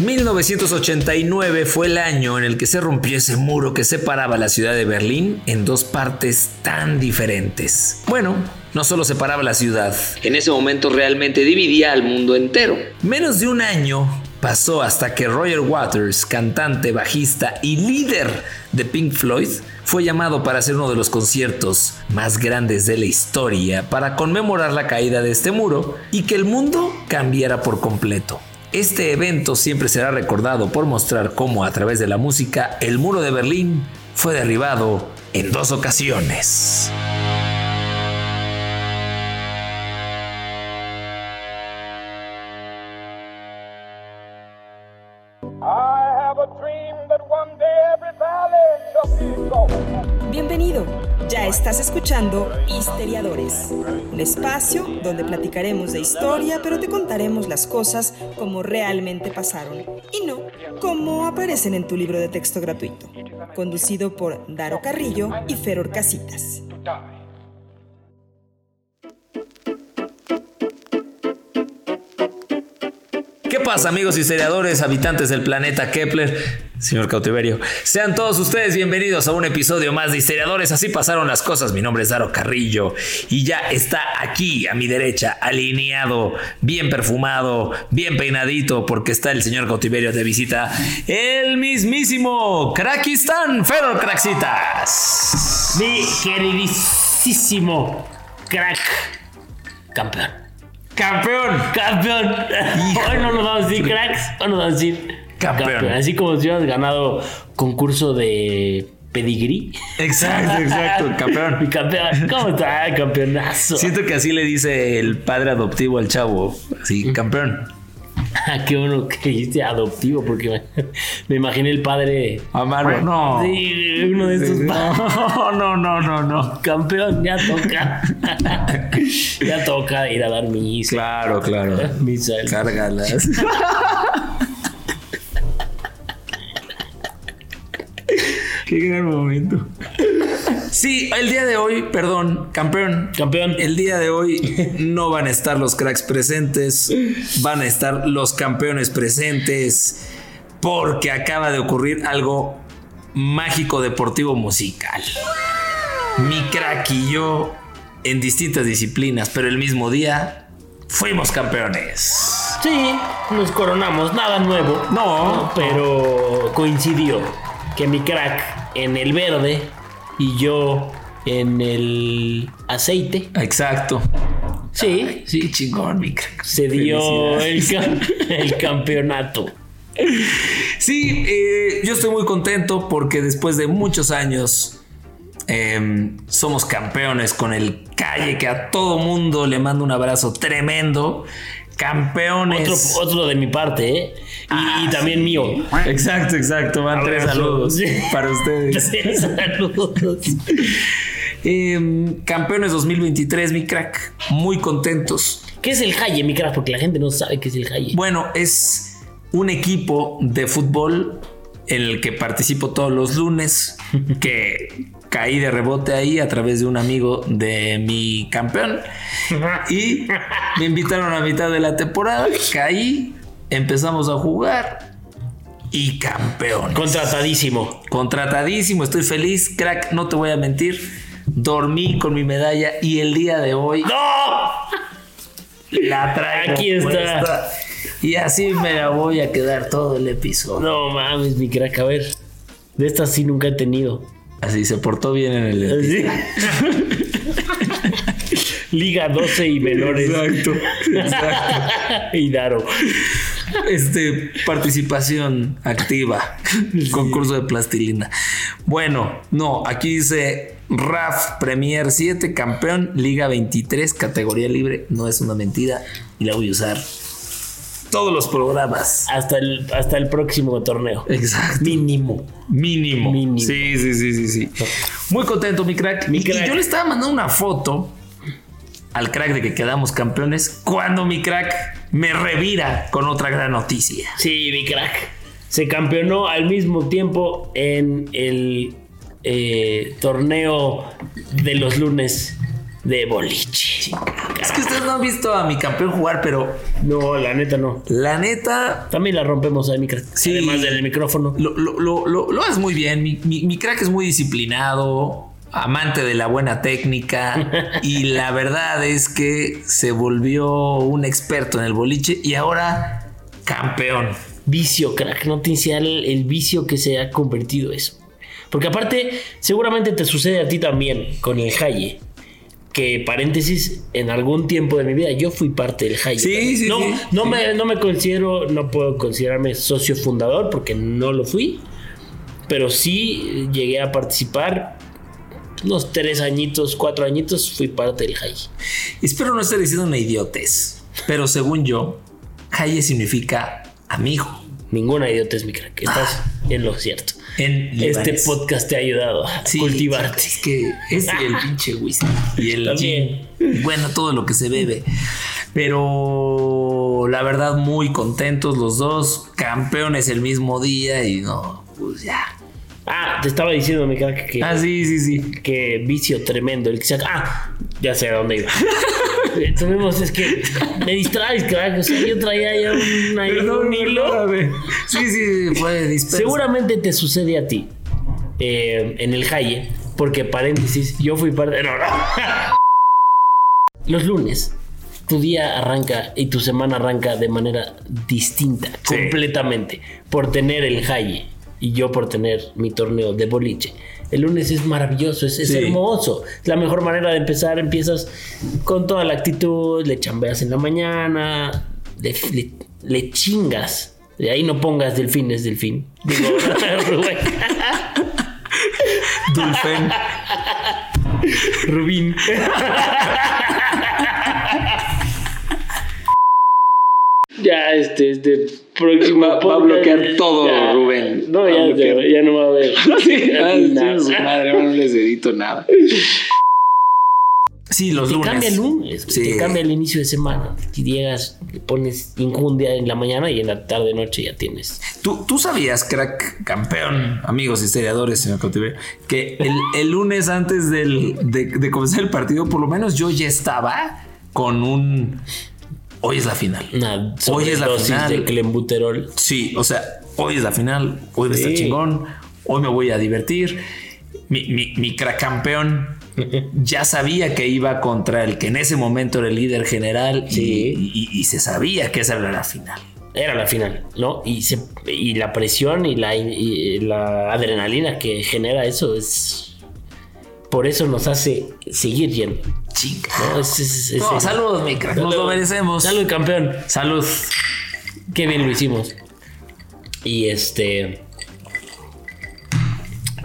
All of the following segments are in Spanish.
1989 fue el año en el que se rompió ese muro que separaba la ciudad de Berlín en dos partes tan diferentes. Bueno, no solo separaba la ciudad, en ese momento realmente dividía al mundo entero. Menos de un año pasó hasta que Roger Waters, cantante, bajista y líder de Pink Floyd, fue llamado para hacer uno de los conciertos más grandes de la historia para conmemorar la caída de este muro y que el mundo cambiara por completo. Este evento siempre será recordado por mostrar cómo a través de la música el muro de Berlín fue derribado en dos ocasiones. Estás escuchando Histeriadores, un espacio donde platicaremos de historia, pero te contaremos las cosas como realmente pasaron y no como aparecen en tu libro de texto gratuito. Conducido por Daro Carrillo y Feror Casitas. ¿Qué pasa amigos historiadores, habitantes del planeta Kepler? Señor Cautiverio, sean todos ustedes bienvenidos a un episodio más de Historiadores, así pasaron las cosas, mi nombre es Daro Carrillo y ya está aquí a mi derecha, alineado, bien perfumado, bien peinadito, porque está el señor Cautiverio de visita, el mismísimo Krakistan Fedor Craxitas. Mi queridísimo crack campeón. Campeón. Campeón. Hoy no nos vamos a decir cracks, hoy nos vamos a decir campeón. Así como si hubieras ganado concurso de pedigrí. Exacto, exacto, campeón. Mi campeón. ¿Cómo está, campeonazo? Siento que así le dice el padre adoptivo al chavo. Así, campeón. Ah, qué bueno que dijiste adoptivo, porque me, me imaginé el padre. Amaro, no. Sí, uno de estos. No, no, no, no, no. Campeón, ya toca. ya toca ir a dar misa. Claro, claro. Misa. Cárgalas. Qué gran momento. Sí, el día de hoy, perdón, campeón. Campeón. El día de hoy no van a estar los cracks presentes, van a estar los campeones presentes, porque acaba de ocurrir algo mágico deportivo musical. Mi crack y yo, en distintas disciplinas, pero el mismo día, fuimos campeones. Sí, nos coronamos, nada nuevo. No, pero coincidió que mi crack en el verde y yo en el aceite. Exacto. Sí, Ay, sí, chingón, mi crack. Se dio el, el, campeonato. Sí, eh, yo estoy muy contento porque después de muchos años eh, somos campeones con el calle que a todo mundo le mando un abrazo tremendo campeones. Otro, otro, de mi parte, ¿eh? Y, ah, y también sí. mío. Exacto, exacto. Van tres saludos sí. para ustedes. Tres saludos. eh, campeones 2023, mi crack. Muy contentos. ¿Qué es el Haye, mi crack? Porque la gente no sabe qué es el Haye. Bueno, es un equipo de fútbol en el que participo todos los lunes, que caí de rebote ahí a través de un amigo de mi campeón y me invitaron a mitad de la temporada, caí, empezamos a jugar y campeón. Contratadísimo. Contratadísimo, estoy feliz, crack, no te voy a mentir. Dormí con mi medalla y el día de hoy ¡No! la traigo. Aquí está. Puesta. Y así me la voy a quedar todo el episodio. No mames, mi crack, a ver. De estas sí nunca he tenido. Así se portó bien en el. ¿Sí? Liga 12 y menores. Exacto. exacto. y Daro. Este, participación activa. Sí. Concurso de plastilina. Bueno, no, aquí dice RAF Premier 7, campeón, Liga 23, categoría libre. No es una mentira y la voy a usar todos los programas. Hasta el, hasta el próximo torneo. Exacto. Mínimo. Mínimo. Mínimo. Sí, sí, sí, sí, sí. Muy contento, mi crack. Mi crack. Y yo le estaba mandando una foto al crack de que quedamos campeones cuando mi crack me revira con otra gran noticia. Sí, mi crack. Se campeonó al mismo tiempo en el eh, torneo de los lunes de boliche. Es que ustedes no han visto a mi campeón jugar, pero No, la neta no. la neta También la rompemos ahí, mi crack. Sí. Además del micrófono. lo, lo, lo, lo- lo haces muy bien. Mi, mi- mi crack es muy disciplinado, amante de la buena técnica y la verdad es que se volvió un experto en el boliche y ahora campeón. Vicio, crack. No te el, el vicio que se ha convertido eso. Porque aparte, seguramente te sucede a ti también con el Haye. Que paréntesis, en algún tiempo de mi vida yo fui parte del Haye. Sí, sí, no, sí, no. Me, no me considero, no puedo considerarme socio fundador porque no lo fui. Pero sí llegué a participar. Unos tres añitos, cuatro añitos, fui parte del Haye. Espero no estar diciendo una idiotez, pero según yo, Haye significa amigo. Ninguna idiotez, mi crack. Estás en lo cierto. En Este podcast te ha ayudado a Sí, cultivarte. Es que es el pinche whisky y el También. gin. Y Bueno, todo lo que se bebe. Pero la verdad, muy contentos los dos. Campeones el mismo día y no, pues ya. Ah, te estaba diciendo, mi crack, que, Ah, sí, sí, sí. que vicio tremendo. El que saca. Ah, ya sé a dónde iba. Eh, Tuvimos, es que me distraes, crack. O sea, yo traía ya un, ahí un hilo. Sí, sí, fue disperso. Seguramente te sucede a ti eh, en el Haye, porque paréntesis, yo fui parte. No, no. Los lunes, tu día arranca y tu semana arranca de manera distinta, Sí. completamente, por tener el Haye y yo por tener mi torneo de boliche. El lunes es maravilloso, es, es Sí. hermoso. Es la mejor manera de empezar. Empiezas con toda la actitud, le chambeas en la mañana, le, le- le chingas. De ahí no pongas delfines, delfín. Digo, Rubén. Dulfen. Rubín. Ya, este, este próximo. Va- va a bloquear todo, Ya. Rubén. No, ya, bloquear. ya no va a ver. Nada. madre, no les edito nada. Sí, los Te lunes. cambia el lunes, Sí. te cambia el inicio de semana. Si llegas, le pones injundia en la mañana y en la tarde noche ya tienes. ¿Tú, tú sabías, crack campeón, amigos historiadores, señor cautiverio, que el, el lunes antes del- de, de comenzar el partido, por lo menos yo ya estaba con un. Hoy es la final. Una Hoy es la final. de clenbuterol. Sí, o sea, hoy es la final, hoy va a estar Sí. chingón, hoy me voy a divertir. Mi, mi, mi crack campeón ya sabía que iba contra el que en ese momento era el líder general y- Sí. y, y se sabía que esa era la final. Era la final, ¿no? Y, se- y la presión y la, y la adrenalina que genera eso es. Por eso nos hace seguir yendo. Chinga. ¿no? Es- es- es- No, es- saludos, mi crack, nos lo merecemos. Salud, campeón. Salud. Qué bien lo hicimos. Y este.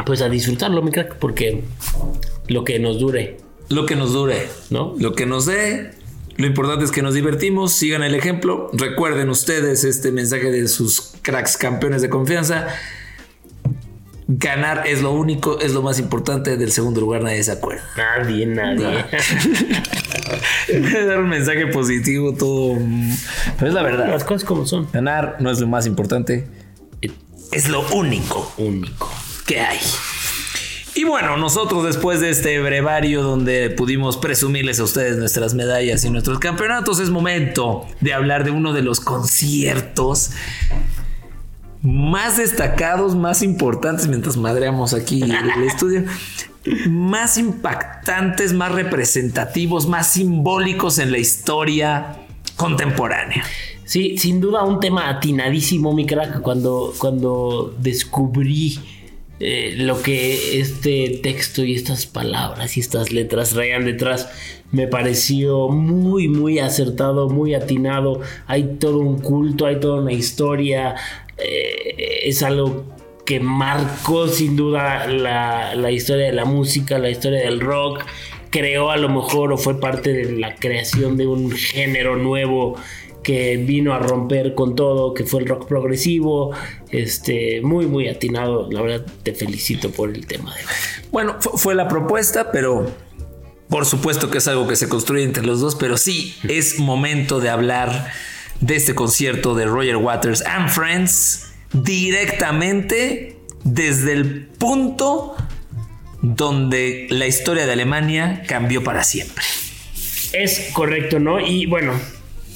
Pues a disfrutarlo, mi crack, porque lo que nos dure, Lo que nos dure, ¿no? lo que nos dé. Lo importante es que nos divertimos, sigan el ejemplo. Recuerden ustedes este mensaje de sus cracks campeones de confianza. Ganar es lo único, es lo más importante. Del segundo lugar nadie se acuerda. Nadie, nadie. Dar un mensaje positivo, todo. mm, Pero es la verdad. Las cosas como son. Ganar no es lo más importante, es lo único Único. que hay. Y bueno, nosotros después de este brevario donde pudimos presumirles a ustedes nuestras medallas y nuestros campeonatos, es momento de hablar de uno de los conciertos más destacados, más importantes, mientras madreamos aquí el, el estudio, más impactantes, más representativos, más simbólicos en la historia contemporánea. Sí, sin duda un tema atinadísimo, mi crack, cuando, cuando descubrí eh, lo que este texto y estas palabras y estas letras traían detrás, me pareció muy, muy acertado, muy atinado. Hay todo un culto, hay toda una historia, eh, es algo que marcó sin duda la, la historia de la música, la historia del rock, creó a lo mejor o fue parte de la creación de un género nuevo que vino a romper con todo, que fue el rock progresivo, este, muy, muy atinado, la verdad te felicito por el tema de. Bueno, fu- fue la propuesta, pero por supuesto que es algo que se construye entre los dos, pero sí es momento de hablar de este concierto de Roger Waters and Friends directamente desde el punto donde la historia de Alemania cambió para siempre. Es correcto, ¿no? Y bueno,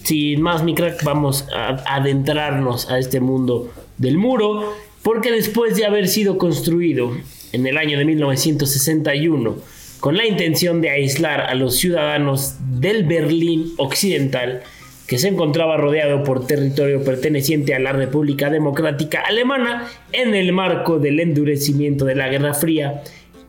sin más, mi crack, vamos a adentrarnos a este mundo del muro, porque después de haber sido construido en el año de 1961, con la intención de aislar a los ciudadanos del Berlín Occidental, que se encontraba rodeado por territorio perteneciente a la República Democrática Alemana en el marco del endurecimiento de la Guerra Fría,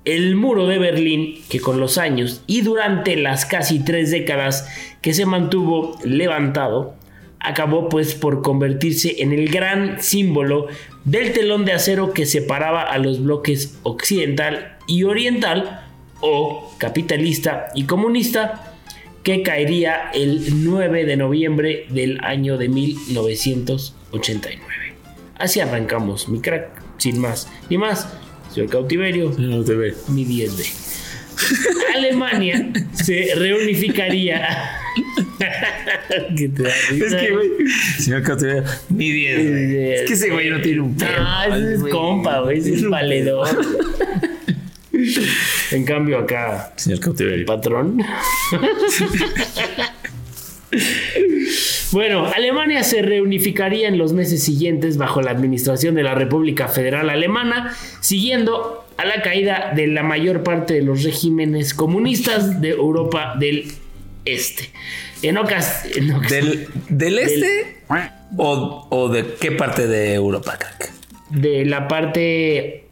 el muro de Berlín, que con los años y durante las casi tres décadas que se mantuvo levantado, acabó pues por convertirse en el gran símbolo del telón de acero que separaba a los bloques occidental y oriental, o capitalista y comunista, que caería el 9 de noviembre del año de 1989. Así arrancamos, mi crack, sin más ni más. El cautiverio, No te ve. mi 10B. Alemania se reunificaría. ¿Qué te da risa? Es que, güey, señor Cautiverio, ni 10. güey. Es que ese güey no tiene un pelo. Ah, ese es compa, güey, ese es valedor. En cambio acá, Señor Cautiverio. patrón. Bueno, Alemania se reunificaría en los meses siguientes bajo la administración de la República Federal Alemana, siguiendo a la caída de la mayor parte de los regímenes comunistas de Europa del Este. En ocas- en ocas- ¿Del, del este o, o de qué parte de Europa, crack? de la parte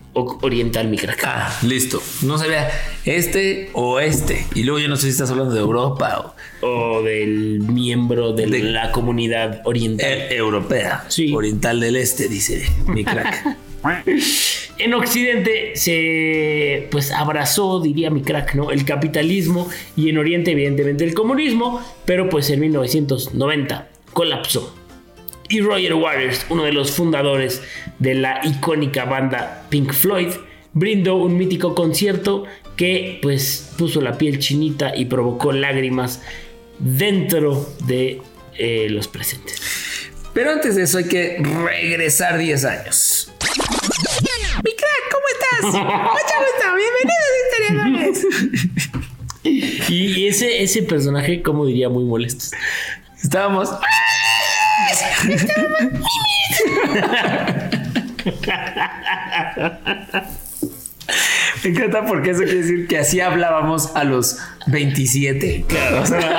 oriental, mi crack. Ah, listo. No sabía este o este. Y luego yo no sé si estás hablando de Europa o O del miembro de, De- la comunidad oriental. eh, europea. Sí. Oriental del este, dice mi crack. En Occidente se pues abrazó, diría mi crack, ¿no? El capitalismo y en Oriente evidentemente el comunismo, pero pues en 1990 colapsó. Y Roger Waters, uno de los fundadores de la icónica banda Pink Floyd, brindó un mítico concierto que pues puso la piel chinita y provocó lágrimas dentro de eh, los presentes. Pero antes de eso hay que regresar 10 años. Mi crack, ¿cómo estás? Mucho gusto, bienvenidos historiadores. Y ese, ese personaje, como diría, muy molesto. Estábamos. Me encanta porque eso quiere decir que así hablábamos a los 27. Claro. O sea,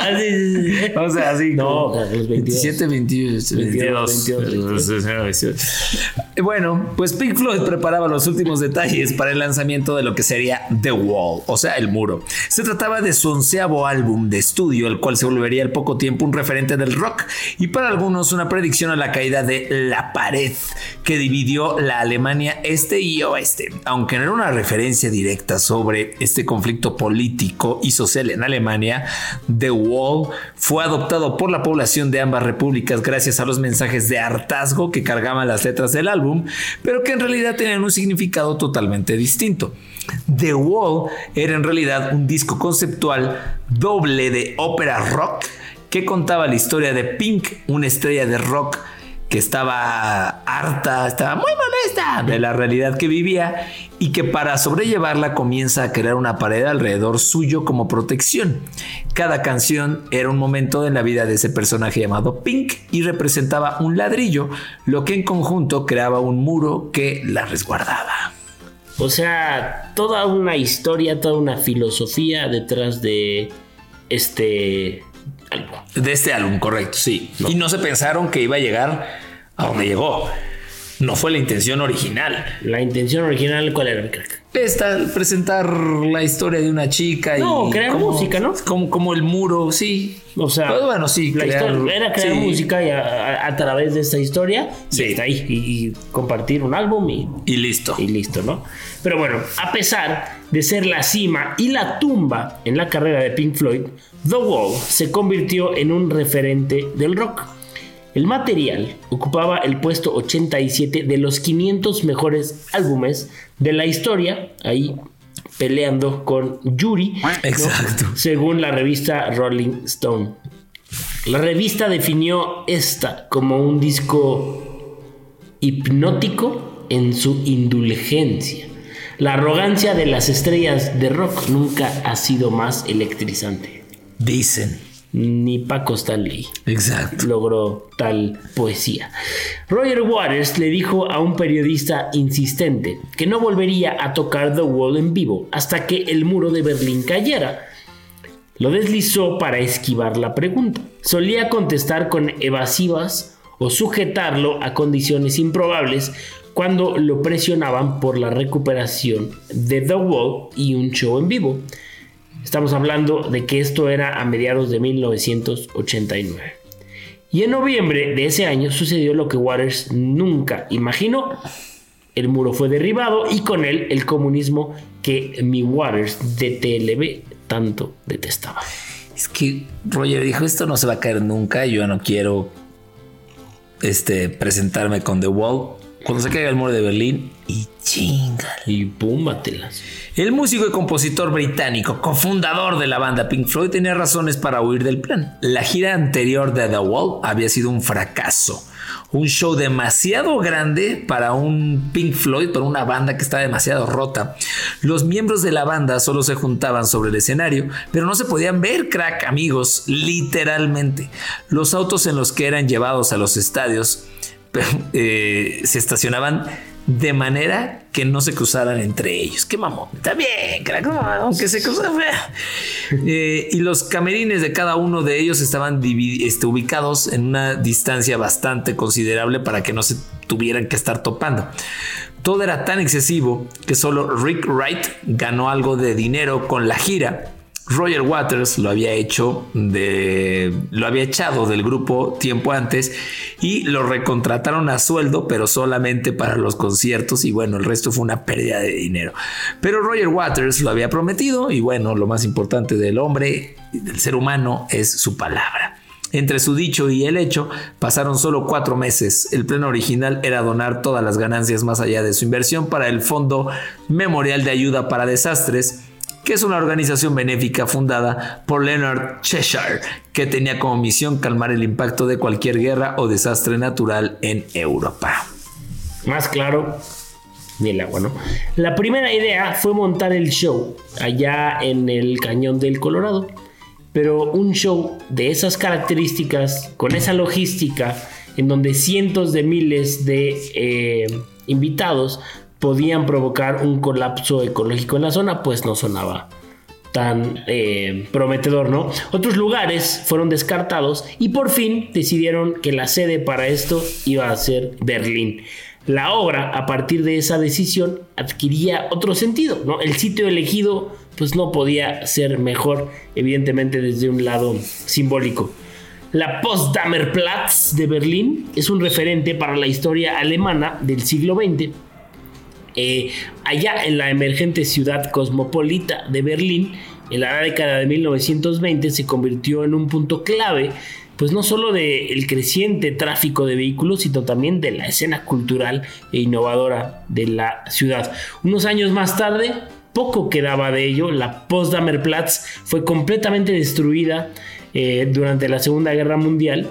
Ah, o sea, así. No, como a los 22. 27, 22, 22. 22. Y Bueno, pues Pink Floyd preparaba los últimos detalles para el lanzamiento de lo que sería The Wall, o sea, el muro. Se trataba de su onceavo álbum de estudio, el cual se volvería al poco tiempo un referente del rock y para algunos una predicción a la caída de la pared que dividió la Alemania este y oeste. Aunque no era una referencia directa sobre este conflicto político y social en Alemania, The Wall fue adoptado por la población de ambas repúblicas gracias a los mensajes de hartazgo que cargaban las letras del álbum, pero que en realidad tenían un significado totalmente distinto. The Wall era en realidad un disco conceptual doble de ópera rock que contaba la historia de Pink, una estrella de rock que estaba harta, estaba muy molesta de la realidad que vivía y que para sobrellevarla comienza a crear una pared alrededor suyo como protección. Cada canción era un momento en la vida de ese personaje llamado Pink y representaba un ladrillo, lo que en conjunto creaba un muro que la resguardaba. O sea, toda una historia, toda una filosofía detrás de este álbum. De este álbum, correcto, sí. Y no se pensaron que iba a llegar a donde llegó. No fue la intención original. La intención original, ¿cuál era, mi crack? Esta, presentar la historia de una chica y. No, crear como- música, ¿no? Como, como el muro, sí. O sea, Pues bueno, sí, la crear- historia era crear sí. música y a, a- a través de esta historia Sí. y está ahí y, y compartir un álbum y, Y listo. y listo, ¿no? Pero bueno, a pesar de ser la cima y la tumba en la carrera de Pink Floyd, The Wall se convirtió en un referente del rock. El material ocupaba el puesto 87 de los 500 mejores álbumes de la historia, ahí peleando con Yuri, según la revista Rolling Stone. La revista definió esta como un disco hipnótico en su indulgencia, La arrogancia de las estrellas de rock nunca ha sido más electrizante. Dicen. Ni Paco Stanley Exacto. logró tal poesía. Roger Waters le dijo a un periodista insistente que no volvería a tocar The Wall en vivo hasta que el muro de Berlín cayera. Lo deslizó para esquivar la pregunta. Solía contestar con evasivas o sujetarlo a condiciones improbables cuando lo presionaban por la recuperación de The Wall y un show en vivo. Estamos hablando de que esto era a mediados de 1989. Y en noviembre de ese año sucedió lo que Waters nunca imaginó. El muro fue derribado y con él el comunismo que mi Waters de TLB tanto detestaba. Es que Roger dijo, esto no se va a caer nunca, yo no quiero este, presentarme con The Wall. Cuando se caiga el muro de Berlín y chinga. Y púmbatelas. El músico y compositor británico, cofundador de la banda Pink Floyd, tenía razones para huir del plan. La gira anterior de The Wall había sido un fracaso. Un show demasiado grande para un Pink Floyd, para una banda que está demasiado rota. Los miembros de la banda solo se juntaban sobre el escenario, pero no se podían ver, crack, amigos, literalmente. Los autos en los que eran llevados a los estadios eh, se estacionaban de manera que no se cruzaran entre ellos. Qué mamón. Está bien, crack, aunque se cruzaran. Eh, y los camerines de cada uno de ellos estaban este, ubicados en una distancia bastante considerable para que no se tuvieran que estar topando. Todo era tan excesivo que solo Rick Wright ganó algo de dinero con la gira Roger Waters lo había hecho de lo había echado del grupo tiempo antes y lo recontrataron a sueldo, pero solamente para los conciertos y bueno, el resto fue una pérdida de dinero. Pero Roger Waters lo había prometido y bueno, lo más importante del hombre, del ser humano es su palabra. Entre su dicho y el hecho pasaron solo cuatro meses. El plan original era donar todas las ganancias más allá de su inversión para el Fondo Memorial de Ayuda para Desastres que es una organización benéfica fundada por Leonard Cheshire, que tenía como misión calmar el impacto de cualquier guerra o desastre natural en Europa. Más claro, ni el agua, ¿no? La primera idea fue montar el show allá en el cañón del Colorado, pero un show de esas características, con esa logística, en donde cientos de miles de eh, invitados podían provocar un colapso ecológico en la zona, pues no sonaba tan eh, prometedor, ¿no? Otros lugares fueron descartados y por fin decidieron que la sede para esto iba a ser Berlín. La obra, a partir de esa decisión, adquiría otro sentido, ¿no? El sitio elegido, pues no podía ser mejor, evidentemente desde un lado simbólico. La Potsdamer Platz de Berlín es un referente para la historia alemana del siglo XX eh, allá en la emergente ciudad cosmopolita de Berlín, en la década de 1920 se convirtió en un punto clave, pues no solo del creciente tráfico de vehículos, sino también de la escena cultural e innovadora de la ciudad. Unos años más tarde, poco quedaba de ello, la Potsdamer Platz fue completamente destruida eh, durante la Segunda Guerra Mundial.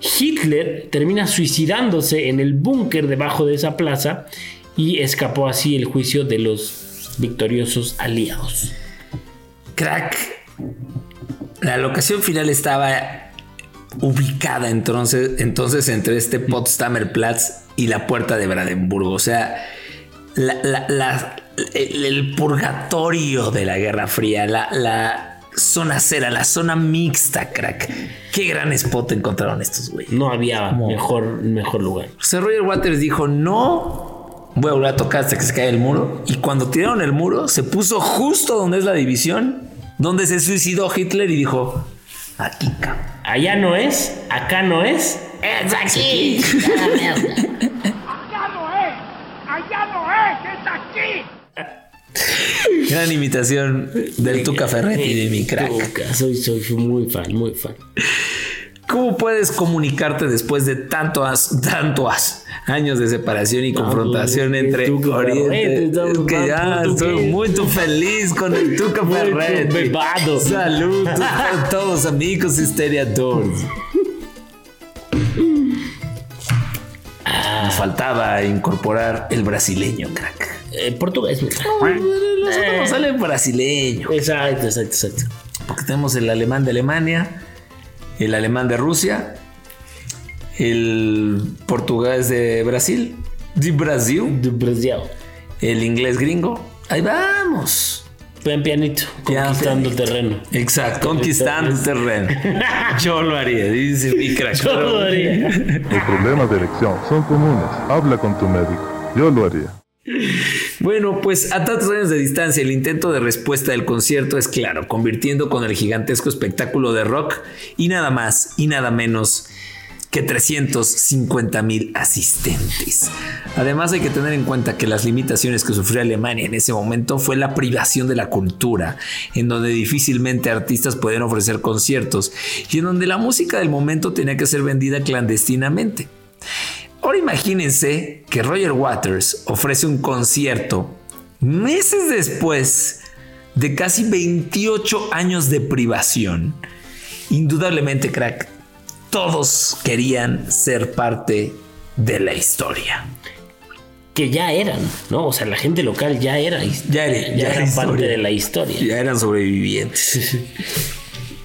Hitler termina suicidándose en el búnker debajo de esa plaza y escapó así el juicio de los victoriosos aliados. Crack. La locación final estaba ubicada entonces, entonces entre este Potsdamer Platz y la puerta de Brandenburgo. O sea, el, purgatorio de la Guerra Fría, la, zona cera, la zona mixta, crack. Qué gran spot encontraron estos güeyes. No había mejor, mejor lugar. O Roger Waters dijo: No voy a volver a tocar hasta que se caiga el muro. Y cuando tiraron el muro, se puso justo donde es la división, donde se suicidó Hitler y dijo, aquí, Allá no es, acá no es, es aquí. allá no es, allá no es, es aquí. Gran imitación del Tuca Ferretti de mi crack. soy, soy muy fan, muy fan. ¿Cómo puedes comunicarte después de tantos, tantos años de separación y confrontación entre Oriente? Es que ya estoy muy feliz con el Tuca Ferretti. Saludos a todos amigos historiadores. Ah, Nos faltaba incorporar el brasileño, crack. Eh, portugués. Nosotros sale brasileño. Exacto, exacto, exacto. Porque tenemos el alemán de Alemania, el alemán de Rusia, el portugués de Brasil, de Brasil, De Brasil. el inglés gringo. Ahí vamos. Ven pianito, conquistando pianito. terreno. Exacto, conquistando terreno. Yo lo haría, dice mi crack. Yo lo haría. Los problemas de elección son comunes. Habla con tu médico. Yo lo haría. Bueno, pues a tantos años de distancia, el intento de respuesta del concierto es claro, convirtiendo con el gigantesco espectáculo de rock y nada más y nada menos que 350 mil asistentes. Además hay que tener en cuenta que las limitaciones que sufrió Alemania en ese momento fue la privación de la cultura, en donde difícilmente artistas podían ofrecer conciertos y en donde la música del momento tenía que ser vendida clandestinamente. Ahora imagínense que Roger Waters ofrece un concierto meses después de casi 28 años de privación. Indudablemente, crack, todos querían ser parte de la historia. Que ya eran, ¿no? O sea, la gente local ya era. Ya era- ya era eran parte de la historia. Ya eran sobrevivientes.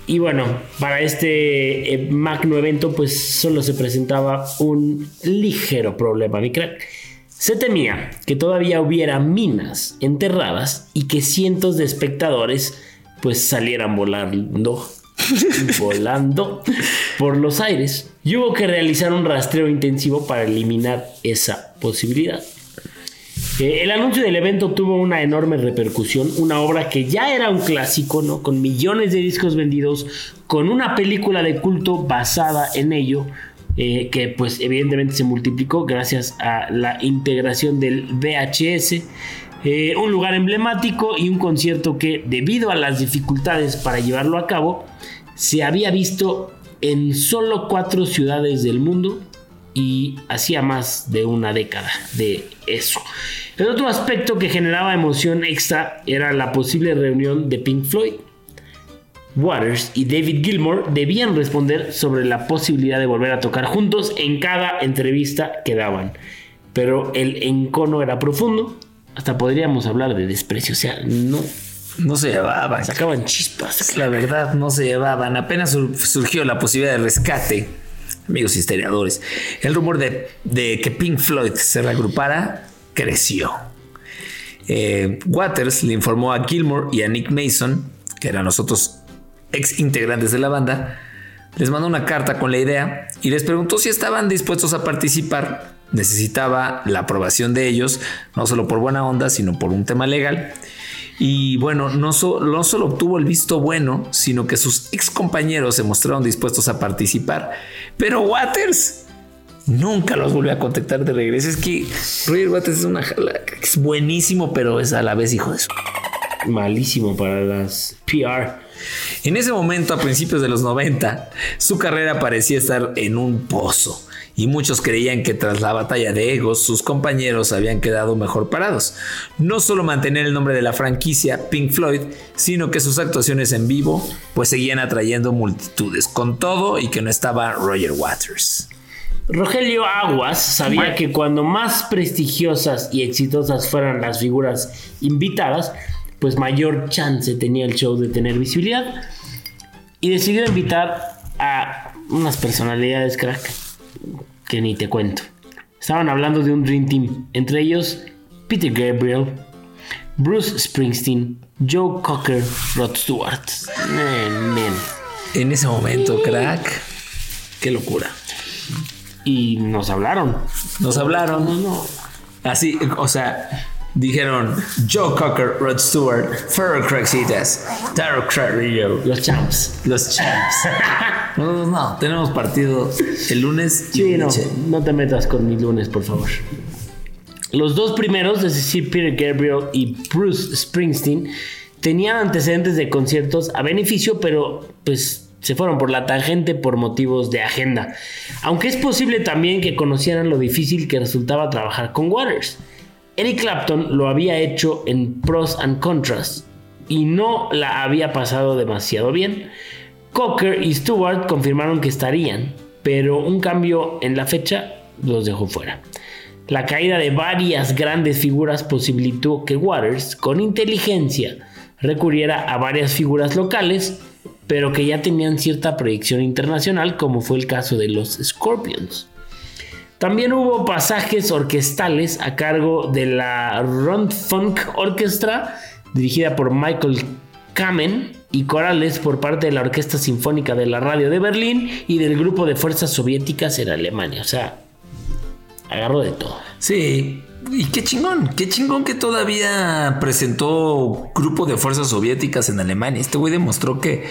Y bueno, para este eh, magno evento, pues solo se presentaba un ligero problema, mi crack. Se temía que todavía hubiera minas enterradas y que cientos de espectadores pues salieran volando, volando por los aires. Y hubo que realizar un rastreo intensivo para eliminar esa posibilidad. El anuncio del evento tuvo una enorme repercusión, una obra que ya era un clásico, ¿no? Con millones de discos vendidos, con una película de culto basada en ello, eh, que pues evidentemente se multiplicó gracias a la integración del VHS. eh, un lugar emblemático y un concierto que debido a las dificultades para llevarlo a cabo, se había visto en solo cuatro ciudades del mundo y hacía más de una década de eso. El otro aspecto que generaba emoción extra era la posible reunión de Pink Floyd. Waters y David Gilmour debían responder sobre la posibilidad de volver a tocar juntos en cada entrevista que daban. Pero el encono era profundo, hasta podríamos hablar de desprecio, o sea, no No se llevaban. sacaban chispas. La verdad, no se llevaban. Apenas sur- surgió la posibilidad de rescate. Amigos historiadores, el rumor de, de que Pink Floyd se reagrupara creció. Eh, Waters le informó a Gilmour y a Nick Mason, que eran los otros ex integrantes de la banda, les mandó una carta con la idea y les preguntó si estaban dispuestos a participar. Necesitaba la aprobación de ellos, no solo por buena onda, sino por un tema legal. Y bueno, no solo obtuvo el visto bueno, sino que sus ex compañeros se mostraron dispuestos a participar. Pero Waters nunca los volvió a contactar de regreso. Es que Roger Waters es una jala, es buenísimo, pero es a la vez hijo de su. Malísimo para las PR. En ese momento, a principios de los 90, su carrera parecía estar en un pozo. Y muchos creían que tras la batalla de egos, sus compañeros habían quedado mejor parados. No solo mantener el nombre de la franquicia Pink Floyd, sino que sus actuaciones en vivo pues seguían atrayendo multitudes, con todo y que no estaba Roger Waters. Rogelio Aguas sabía que cuando más prestigiosas y exitosas fueran las figuras invitadas, pues mayor chance tenía el show de tener visibilidad. Y decidió invitar a unas personalidades crack que ni te cuento. Estaban hablando de un Dream Team, entre ellos Peter Gabriel, Bruce Springsteen, Joe Cocker, Rod Stewart. Man, man. En ese momento, crack, qué locura. Y nos hablaron. Nos hablaron. No, no. Así, o sea, dijeron Joe Cocker, Rod Stewart, Ferro Craxitas, Taro Carrillo, Los champs. los champs. No, no, no, tenemos partido el lunes y Sí, el no, no te metas con mi lunes, por favor. Los dos primeros, es decir, Peter Gabriel y Bruce Springsteen, tenían antecedentes de conciertos a beneficio, pero pues se fueron por la tangente por motivos de agenda. Aunque es posible también que conocieran lo difícil que resultaba trabajar con Waters. Eric Clapton lo había hecho en Pros and Contras y no la había pasado demasiado bien. Cocker y Stewart confirmaron que estarían, pero un cambio en la fecha los dejó fuera. La caída de varias grandes figuras posibilitó que Waters, con inteligencia, recurriera a varias figuras locales, pero que ya tenían cierta proyección internacional, como fue el caso de los Scorpions. También hubo pasajes orquestales a cargo de la Rundfunk Orchestra, dirigida por Michael Kamen, y corales por parte de la Orquesta Sinfónica de la Radio de Berlín y del Grupo de Fuerzas Soviéticas en Alemania. O sea, agarró de todo. Sí, y qué chingón, qué chingón que todavía presentó grupo de fuerzas soviéticas en Alemania. Este güey demostró que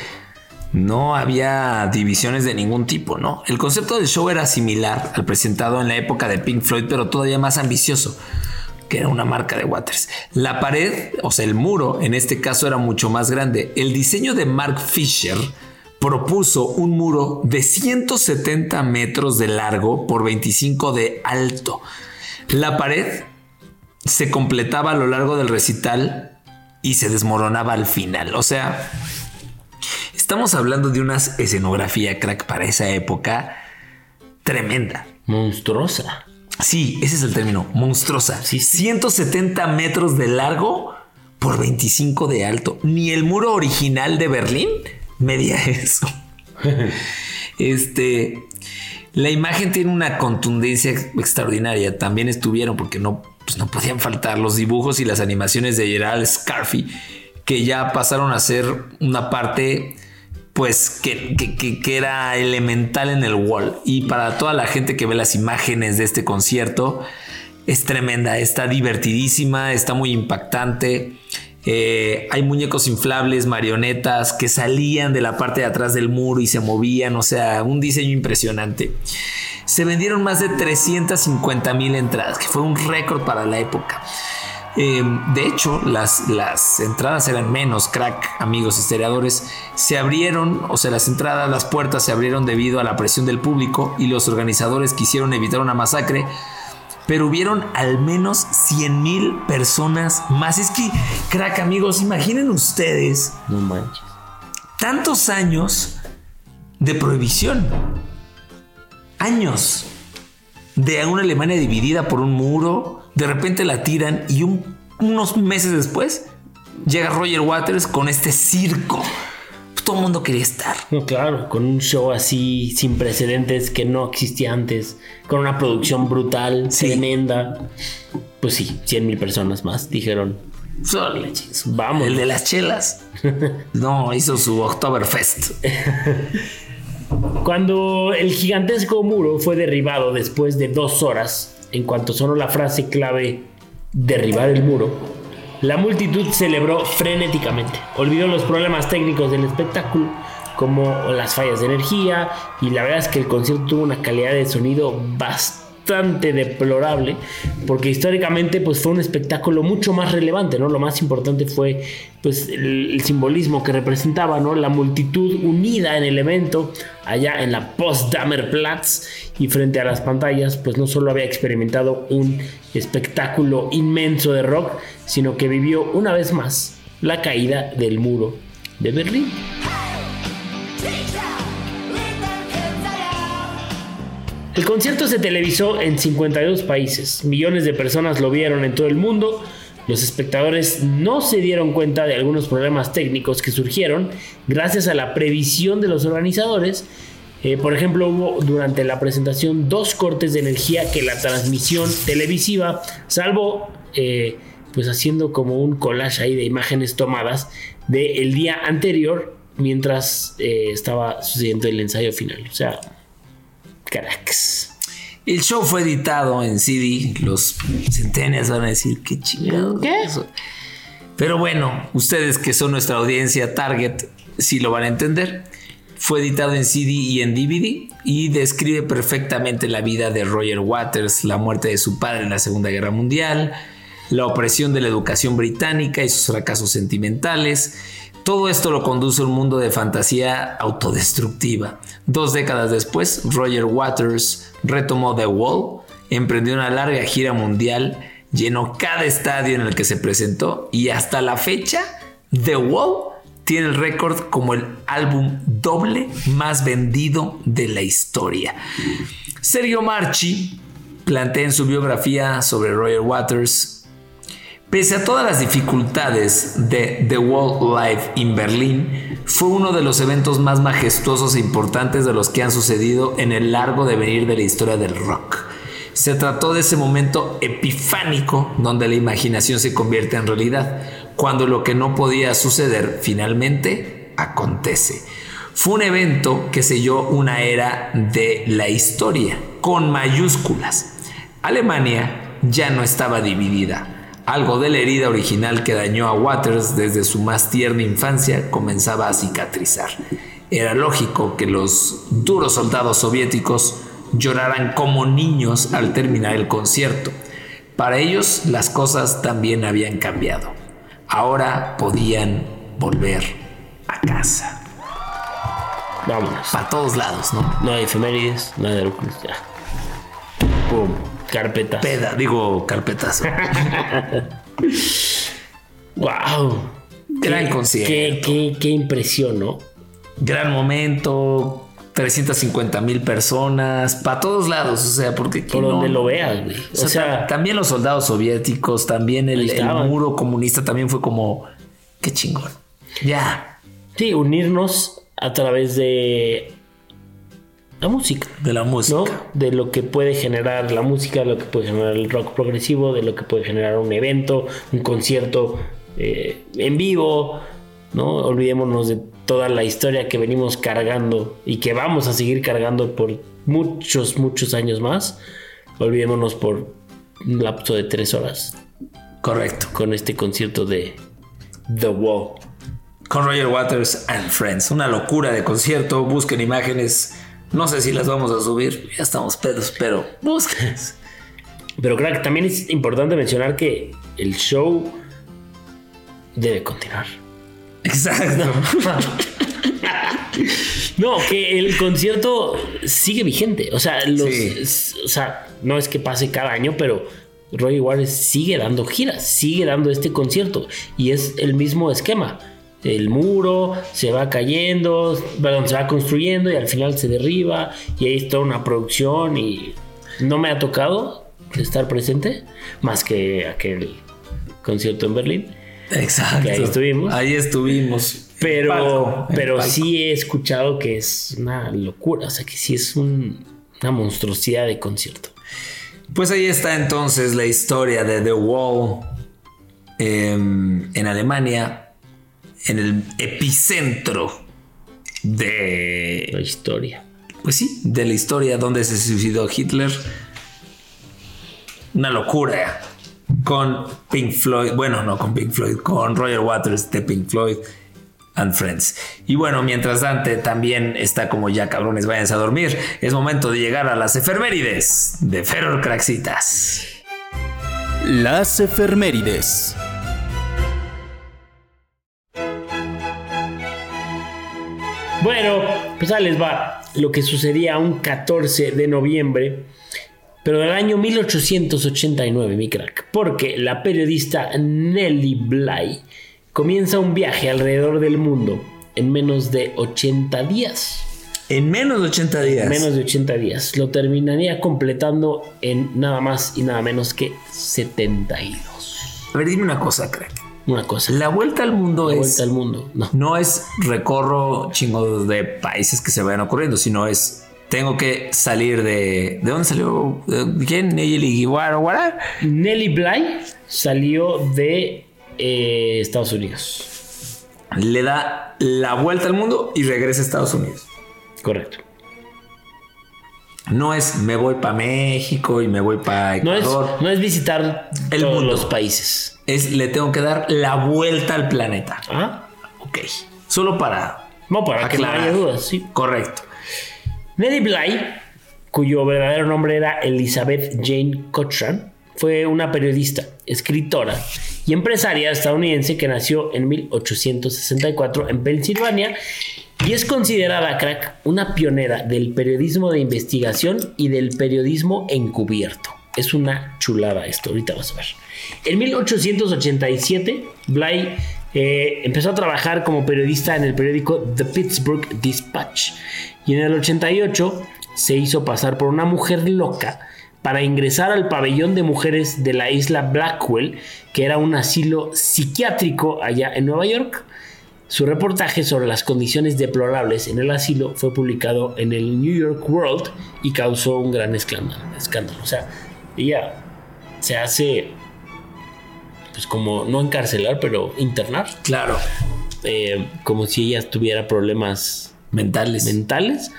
no había divisiones de ningún tipo, ¿no? El concepto del show era similar al presentado en la época de Pink Floyd, pero todavía más ambicioso, que era una marca de Waters. La pared, o sea, el muro, en este caso era mucho más grande. El diseño de Mark Fisher propuso un muro de 170 metros de largo por 25 de alto. La pared se completaba a lo largo del recital y se desmoronaba al final. O sea, estamos hablando de una escenografía crack para esa época tremenda. Monstruosa. Sí, ese es el término, monstruosa. Sí. 170 metros de largo por 25 de alto. Ni el muro original de Berlín medía eso. este, la imagen tiene una contundencia extraordinaria. También estuvieron porque no, pues no podían faltar los dibujos y las animaciones de Gerald Scarfi, que ya pasaron a ser una parte pues que, que, que, era elemental en el wall. Y para toda la gente que ve las imágenes de este concierto, es tremenda, está divertidísima, está muy impactante. Eh, hay muñecos inflables, marionetas que salían de la parte de atrás del muro y se movían, o sea, un diseño impresionante. Se vendieron más de 350 mil entradas, que fue un récord para la época. Eh, de hecho, las, las entradas eran menos, crack, amigos historiadores. Se abrieron, o sea, las entradas, las puertas se abrieron debido a la presión del público y los organizadores quisieron evitar una masacre. Pero hubieron al menos 100 mil personas más. Es que, crack, amigos, imaginen ustedes. No manches. Tantos años de prohibición. Años de una Alemania dividida por un muro, de repente la tiran y unos meses después llega Roger Waters con este circo. Todo el mundo quería estar. No, claro, con un show así sin precedentes que no existía antes, con una producción brutal, Sí. tremenda. Pues sí, 100 mil personas más dijeron, Sole, vamos. El de las chelas. No, hizo su Oktoberfest. Cuando el gigantesco muro fue derribado después de dos horas, en cuanto sonó la frase clave derribar el muro, la multitud celebró frenéticamente. Olvidó los problemas técnicos del espectáculo, como las fallas de energía, y la verdad es que el concierto tuvo una calidad de sonido bastante deplorable, porque históricamente pues fue un espectáculo mucho más relevante, ¿no? Lo más importante fue pues el, simbolismo que representaba, ¿no? La multitud unida en el evento allá en la Potsdamer Platz y frente a las pantallas, pues no solo había experimentado un espectáculo inmenso de rock, sino que vivió una vez más la caída del muro de Berlín. El concierto se televisó en 52 países, millones de personas lo vieron en todo el mundo, los espectadores no se dieron cuenta de algunos problemas técnicos que surgieron gracias a la previsión de los organizadores. Eh, por ejemplo, hubo durante la presentación dos cortes de energía que la transmisión televisiva salvo eh, pues haciendo como un collage ahí de imágenes tomadas del día anterior mientras eh, estaba sucediendo el ensayo final. O sea, cracks. El show fue editado en CD. Los centenias van a decir qué chingado. ¿Qué? es eso?". Pero bueno, ustedes que son nuestra audiencia target, sí lo van a entender. Fue editado en CD y en DVD y describe perfectamente la vida de Roger Waters, la muerte de su padre en la Segunda Guerra Mundial, la opresión de la educación británica y sus fracasos sentimentales. Todo esto lo conduce a un mundo de fantasía autodestructiva. Dos décadas después, Roger Waters retomó The Wall, emprendió una larga gira mundial, llenó cada estadio en el que se presentó y hasta la fecha, The Wall tiene el récord como el álbum doble más vendido de la historia. Sergio Marchi plantea en su biografía sobre Roger Waters, pese a todas las dificultades de The Wall Live in Berlín, fue uno de los eventos más majestuosos e importantes de los que han sucedido en el largo devenir de la historia del rock. Se trató de ese momento epifánico donde la imaginación se convierte en realidad, cuando lo que no podía suceder finalmente acontece. Fue un evento que selló una era de la historia, con mayúsculas. Alemania ya no estaba dividida. Algo de la herida original que dañó a Waters desde su más tierna infancia comenzaba a cicatrizar. Era lógico que los duros soldados soviéticos lloraran como niños al terminar el concierto. Para ellos las cosas también habían cambiado. Ahora podían volver a casa. Vámonos. Para todos lados, ¿no? No hay efemérides, no hay ya. Pum. Carpetas. Peda, digo carpetazo. wow. Gran Qué- concierto. Qué, qué, qué impresión, ¿no? Gran momento. 350 mil personas. Para todos lados. O sea, porque. Por no? donde lo veas, güey. O sea, ta- también los soldados soviéticos, también el, muro comunista también fue como. Qué chingón. Ya. sí, unirnos a través de la música. De la música. ¿no? De lo que puede generar la música, de lo que puede generar el rock progresivo, de lo que puede generar un evento, un concierto eh, en vivo, ¿no? Olvidémonos de toda la historia que venimos cargando y que vamos a seguir cargando por muchos, muchos años más. Olvidémonos por un lapso de tres horas Correcto. con este concierto de The Wall. Con Roger Waters and Friends. Una locura de concierto. Busquen imágenes. No sé si las vamos a subir. Ya estamos pedos, pero busquen. Pero creo que también es importante mencionar que el show debe continuar. Exacto. No, que el concierto sigue vigente. O sea, los, Sí. s- o sea, no es que pase cada año, pero Roy Waters sigue dando giras, sigue dando este concierto. Y es el mismo esquema. El muro se va cayendo, perdón, se va construyendo y al final se derriba. Y ahí está una producción y no me ha tocado estar presente más que aquel concierto en Berlín. Exacto. Que ahí estuvimos. Ahí estuvimos. Pero, Palco, pero sí he escuchado que es una locura, o sea, que sí es un- una monstruosidad de concierto. Pues ahí está entonces la historia de The Wall em, en Alemania, en el epicentro La de, historia. pues sí, de la historia donde se suicidó Hitler. Una locura con Pink Floyd, bueno, no con Pink Floyd, con Roger Waters de Pink Floyd and Friends. Y bueno, mientras Dante también está como ya cabrones, váyanse a dormir. Es momento de llegar a las efemérides de Feror Craxitas. Las efemérides. Bueno, pues ahí les va lo que sucedía un 14 de noviembre, pero del año 1889, mi crack, porque la periodista Nellie Bly comienza un viaje alrededor del mundo en menos de 80 días. En menos de 80 días. Menos de 80 días. Lo terminaría completando en nada más y nada menos que 72. A ver, dime una cosa, crack. Una cosa. La vuelta al mundo La es. vuelta al mundo. No. No es recorro chingos de países que se vayan ocurriendo, sino es. Tengo que salir de. ¿De dónde salió? ¿De ¿Quién? Nelly Guara. Nellie Bly salió de eh, Estados Unidos. Le da la vuelta al mundo y regresa a Estados Unidos. Correcto. No es me voy para México y me voy para No es, Ecuador. no es visitar El todos mundo. los países. Es le tengo que dar la vuelta al planeta. ¿Ah? Ok. Solo para. No, para que no haya dudas, sí. Correcto. Nellie Bly, cuyo verdadero nombre era Elizabeth Jane Cochran, fue una periodista, escritora y empresaria estadounidense que nació en 1864 en Pensilvania y es considerada, crack, una pionera del periodismo de investigación y del periodismo encubierto. Es una chulada esto, ahorita vas a ver. En 1887, Bly eh, empezó a trabajar como periodista en el periódico The Pittsburgh Dispatch y en el 88 se hizo pasar por una mujer loca para ingresar al pabellón de mujeres de la isla Blackwell, que era un asilo psiquiátrico allá en Nueva York. Su reportaje sobre las condiciones deplorables en el asilo fue publicado en el New York World y causó un gran escándalo. escándalo. O sea, ella se hace, pues como no encarcelar, pero internar. Claro. Eh, como si ella tuviera problemas Mentales. mentales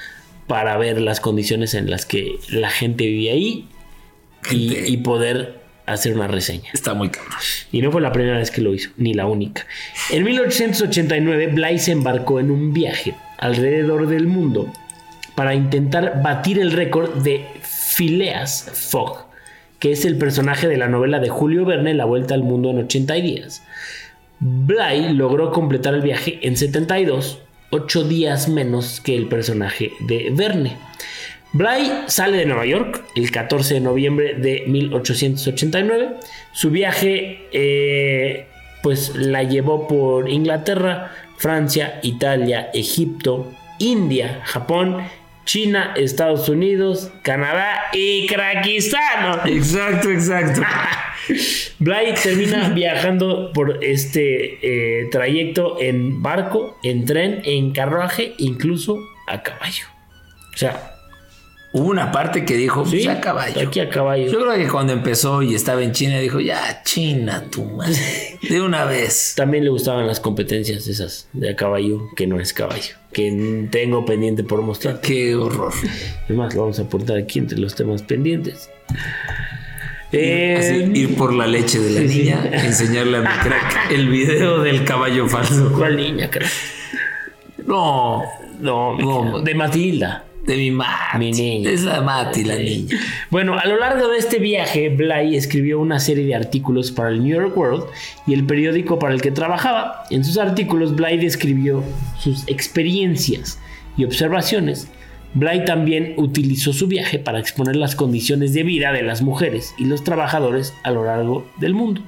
para ver las condiciones en las que la gente vivía ahí y poder hacer una reseña. Está muy cabrón. Y no fue la primera vez que lo hizo, ni la única. En 1889, Bly se embarcó en un viaje alrededor del mundo para intentar batir el récord de Phileas Fogg, que es el personaje de la novela de Julio Verne, La Vuelta al Mundo en 80 días. Bly logró completar el viaje en 72, 8 días menos que el personaje de Verne. Bly sale de Nueva York el 14 de noviembre de 1889. Su viaje eh, pues la llevó por Inglaterra, Francia, Italia, Egipto, India, Japón, China, Estados Unidos, Canadá y Krakistán. Exacto, exacto. Bly termina viajando por este eh, trayecto en barco, en tren, en carruaje, incluso a caballo. O sea, Hubo una parte que dijo, sí, ya caballo. Aquí a caballo. Yo creo que cuando empezó y estaba en China dijo, ya China, tu madre. De una vez. También le gustaban las competencias esas de a caballo, que no es caballo, que tengo pendiente por mostrar. Qué horror. Es más, lo vamos a apuntar aquí entre los temas pendientes. Eh, Así, ir por la leche de la sí, sí. niña, enseñarle a mi crack el video del caballo falso. ¿Cuál niña, cara? No, No, No. de Matilda. De mi Mati. Mi niña. Es la Mati, la niña. Bueno, a lo largo de este viaje, Bly escribió una serie de artículos para el New York World y el periódico para el que trabajaba. En sus artículos, Bly describió sus experiencias y observaciones. Bly también utilizó su viaje para exponer las condiciones de vida de las mujeres y los trabajadores a lo largo del mundo.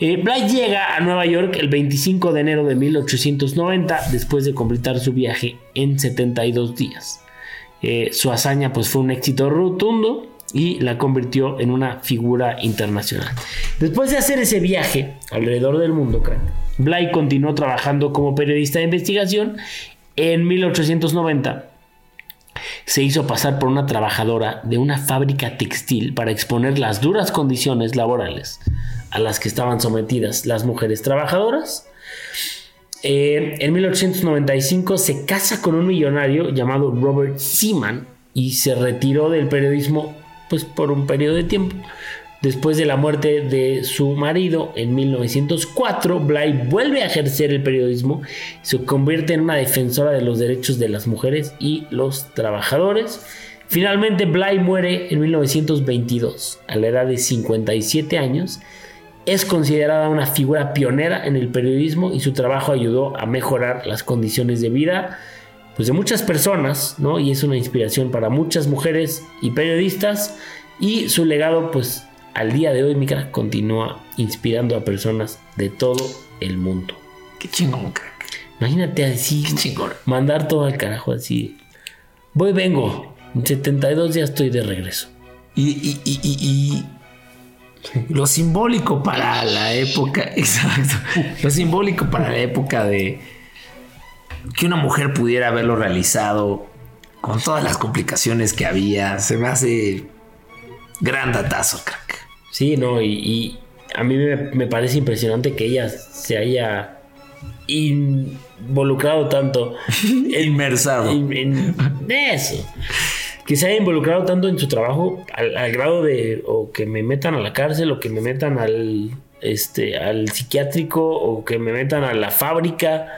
Eh, Bly llega a Nueva York el 25 de enero de 1890 después de completar su viaje en 72 días. Eh, su hazaña pues fue un éxito rotundo y la convirtió en una figura internacional. Después de hacer ese viaje alrededor del mundo, Bly continuó trabajando como periodista de investigación. En 1890 se hizo pasar por una trabajadora de una fábrica textil para exponer las duras condiciones laborales a las que estaban sometidas las mujeres trabajadoras. En 1895 se casa con un millonario llamado Robert Seaman y se retiró del periodismo pues por un periodo de tiempo. Después de la muerte de su marido en 1904, Bly vuelve a ejercer el periodismo se convierte en una defensora de los derechos de las mujeres y los trabajadores. Finalmente, Bly muere en 1922 a la edad de 57 años es considerada una figura pionera en el periodismo y su trabajo ayudó a mejorar las condiciones de vida pues, de muchas personas, ¿no? Y es una inspiración para muchas mujeres y periodistas y su legado pues al día de hoy, mi crack, continúa inspirando a personas de todo el mundo. Qué chingón, crack. Imagínate así, Qué chingón. mandar todo al carajo así. Voy, vengo. En 72 días estoy de regreso. Y, y- y- y- lo simbólico para la época, exacto, lo simbólico para la época de que una mujer pudiera haberlo realizado con todas las complicaciones que había, se me hace gran datazo, crack. Sí, no, y, y a mí me, me parece impresionante que ella se haya involucrado tanto Inmersado. en, en eso. Que se haya involucrado tanto en su trabajo al, al grado de o que me metan a la cárcel o que me metan al, este, al psiquiátrico o que me metan a la fábrica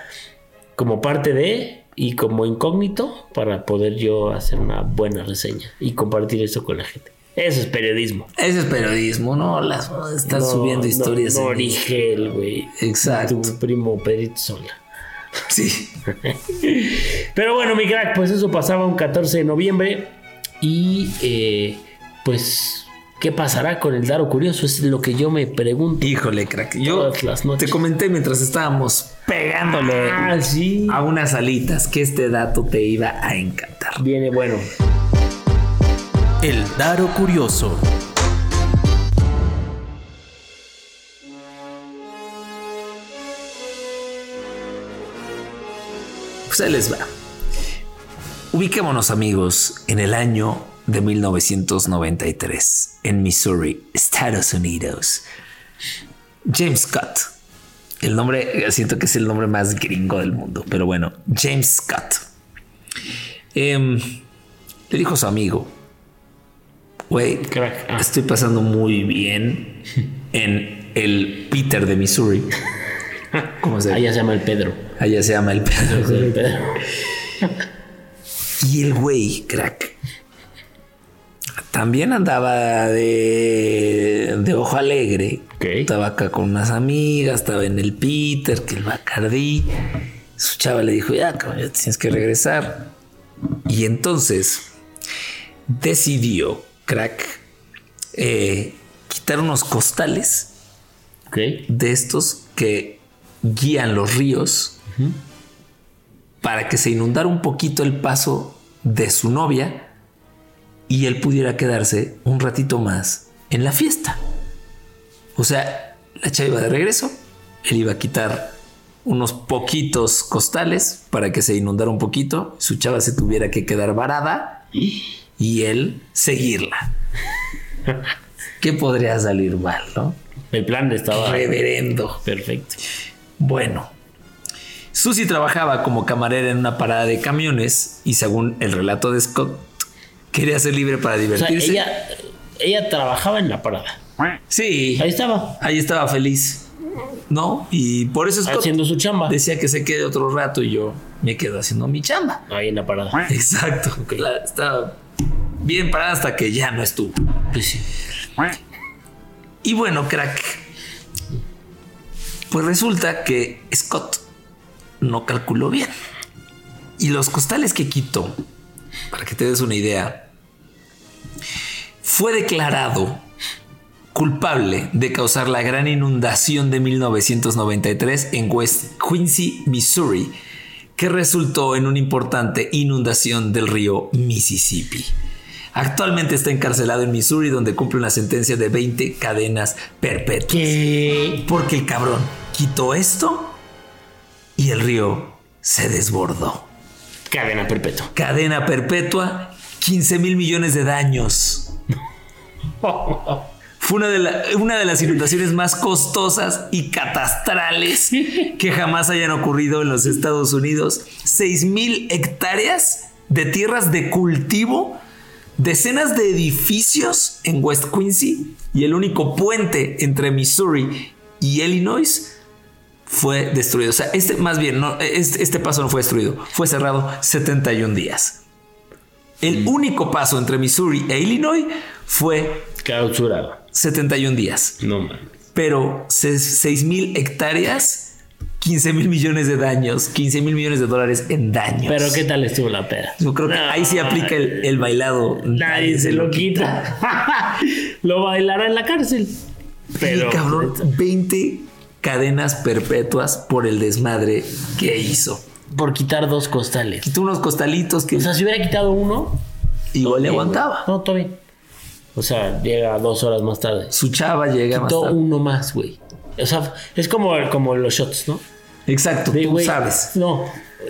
como parte de y como incógnito para poder yo hacer una buena reseña y compartir eso con la gente. Eso es periodismo. Ese es periodismo, ¿no? Las estás No, subiendo no, historias. No, en- Origel, güey. Exacto. Tu primo Pedrito Sola. Sí. Pero bueno, mi crack, pues eso pasaba un 14 de noviembre. Y eh, pues, ¿qué pasará con el Daro Curioso? Es lo que yo me pregunto. Híjole, crack. Yo Todas las noches. te comenté mientras estábamos pegándole Ah, sí. a unas alitas que este dato te iba a encantar. Viene bueno. El Daro Curioso. Pues ahí les va. Ubiquémonos amigos en el año de 1993 en Missouri, Estados Unidos. James Scott. El nombre, siento que es el nombre más gringo del mundo, pero bueno, James Scott. Em, le dijo a su amigo, güey. Ah. estoy pasando muy bien en el Peter de Missouri. ¿Cómo se Allá se llama el Pedro. Allá se llama el Pedro. El Pedro. Y el güey, crack. También andaba de, de ojo alegre. Estaba acá con unas amigas, estaba en el Peter, que el Bacardí. Su chava le dijo, ya, cabrón, ya tienes que regresar. Y entonces decidió, crack, eh, quitar unos costales de estos que guían los ríos para que se inundara un poquito el paso de su novia y él pudiera quedarse un ratito más en la fiesta. O sea, la chava iba de regreso, él iba a quitar unos poquitos costales para que se inundara un poquito, su chava se tuviera que quedar varada y él seguirla. ¿Qué podría salir mal, no? El plan estaba Reverendo. perfecto. Bueno, Susie trabajaba como camarera en una parada de camiones y según el relato de Scott, quería ser libre para O sea, divertirse. ella, ella trabajaba en la parada. Sí, Ahí estaba. ahí estaba feliz, ¿no? Y por eso Scott Haciendo su chamba. decía que se quede otro rato y yo me quedo haciendo mi chamba. Ahí en la parada. Exacto. La- estaba bien parada hasta que ya no estuvo. Pues sí. Y bueno, crack. Pues resulta que Scott no calculó bien. Y los costales que quitó, para que te des una idea, fue declarado culpable de causar la gran inundación de 1993 en West Quincy, Missouri, que resultó en una importante inundación del río Mississippi. Actualmente está encarcelado en Missouri donde cumple una sentencia de 20 cadenas perpetuas. ¿Qué? Porque el cabrón quitó esto y el río se desbordó. Cadena perpetua. Cadena perpetua, 15 mil millones de daños. Fue una de, la- una de las inundaciones más costosas y catastrales que jamás hayan ocurrido en los Estados Unidos. 6 mil hectáreas de tierras de cultivo, decenas de edificios en West Quincy y el único puente entre Missouri y Illinois fue destruido. O sea, este más bien, no, este, este paso no fue destruido, fue cerrado 71 días. El único paso entre Missouri e Illinois fue Clausurado. 71 días. No mames. Pero 6 mil hectáreas, 15 mil millones de daños, 15 mil millones de dólares en daños. Pero ¿qué tal estuvo la peda? Yo creo que No, ahí sí aplica el, el bailado. Nadie se lo quita. lo bailará en la cárcel. Pero, cabrón, 20 cadenas perpetuas por el desmadre que hizo. Por quitar dos costales. Quitó unos costalitos que O sea, si hubiera quitado uno. igual le aguantaba. No, todo bien. O sea, llega dos horas más tarde. Su chava llega más Quitó tarde. uno más, güey. O sea, es como, como los shots, ¿no? Exacto, De, tú sabes. No,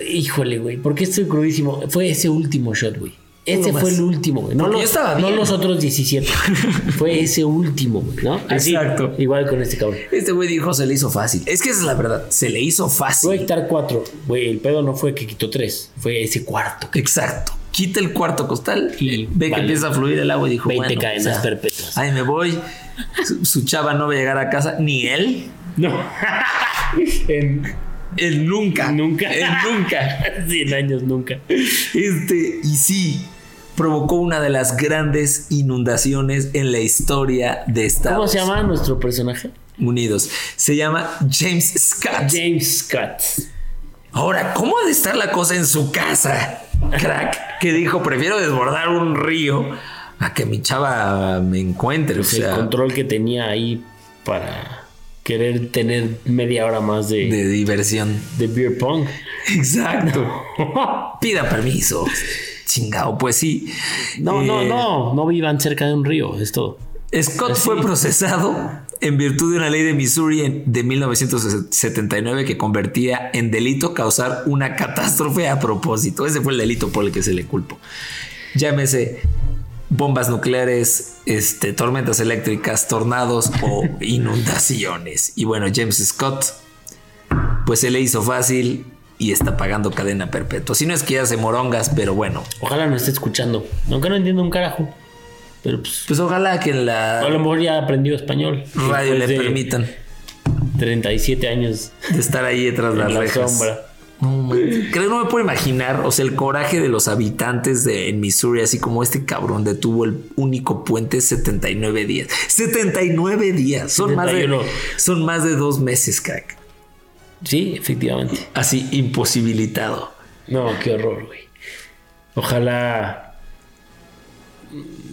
híjole, güey. ¿Por qué estoy crudísimo? Fue ese último shot, güey. Ese fue el último, güey. No, los, no otros 17. fue ese último, güey, ¿no? Así, Exacto. Igual con este cabrón. Este güey dijo se le hizo fácil. Es que esa es la verdad. Se le hizo Voy a fácil. quitar cuatro. Güey, el pedo no fue que quitó tres. Fue ese cuarto. Exacto. Quita el cuarto costal y ve que empieza a fluir el agua y dijo 20 bueno, cadenas o sea, perpetuas. Ahí me voy. Su, su chava no va a llegar a casa ni él. No. en, Él nunca. nunca. Él nunca. 100 años nunca. Este, y sí, provocó una de las grandes inundaciones en la historia de Estados ¿Cómo se llama nuestro personaje? Unidos. Se llama James Scott. James Scott. Ahora, ¿cómo ha de estar la cosa en su casa? Crack, que dijo, prefiero desbordar un río a que mi chava me encuentre. O Pues el sea, control que tenía ahí para querer tener media hora más de, de diversión. de beer pong. Exacto. Pida permiso. Chingado, pues sí. No, no, Eh, no, no vivan cerca de un río, es todo. Scott fue procesado en virtud de una ley de Missouri en- de 1979 que convertía en delito causar una catástrofe a propósito. Ese fue el delito por el que se le culpó. Llámese bombas nucleares, este, tormentas eléctricas, tornados o inundaciones. Y bueno, James Scott, pues se le hizo fácil y está pagando cadena perpetua. Si no es que ya se morongas, pero bueno, Ojalá no esté escuchando. Aunque no entiendo un carajo. Pero pues. pues ojalá que en A lo la mejor ya aprendió español. radio le permitan 37 años de estar ahí detrás de las la rejas. sombra. No. Creo que no me puedo imaginar, o sea, el coraje de los habitantes de en Missouri, así como este cabrón detuvo el único puente 79 días. 79 días. Son más de 71. son más de dos meses, crack. Sí, efectivamente. Así imposibilitado. No, qué horror, güey. Ojalá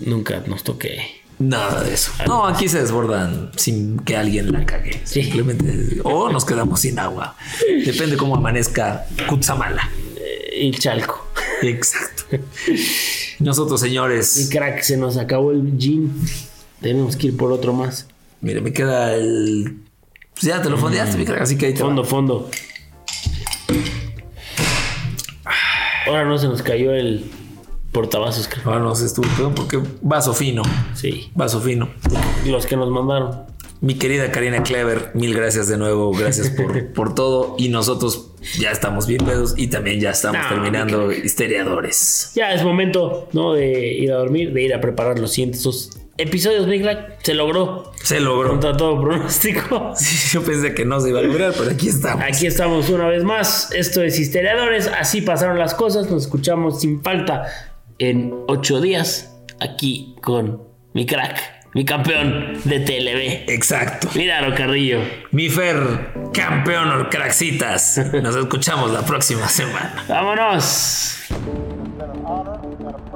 nunca nos toque. Nada de eso. No, aquí se desbordan sin que alguien la cague. Sí. Simplemente. O nos quedamos sin agua. Depende cómo amanezca Kutsamala. Eh, El chalco. Exacto. Nosotros, Y señores. crack, se nos acabó el gin. Tenemos que ir por otro más. Mire, me queda el. Pues ya te lo fondeaste, mi crack, así que ahí te va. Fondo, fondo. Ahora no se nos cayó el portavasos, creo. Ahora no sé, estuvo peor porque vaso fino. Sí. Vaso fino. Los que nos mandaron. Mi querida Karina Clever, mil gracias de nuevo. Gracias por, por todo. Y nosotros ya estamos bien pedos y también ya estamos No, terminando histeriadores. Ya es momento, ¿no? De ir a dormir, de ir a preparar los dos episodios, Big Black. Se logró. Se logró. Contra todo pronóstico. Yo pensé que no se iba a lograr, pero aquí estamos. Aquí estamos una vez más. Esto es Histeriadores. Así pasaron las cosas. Nos escuchamos sin falta en ocho días. Aquí con mi crack, mi campeón de TLB. Exacto. Míralo, Carrillo. Mi Fer, campeón Orcraxitas. Nos escuchamos la próxima semana. ¡Vámonos!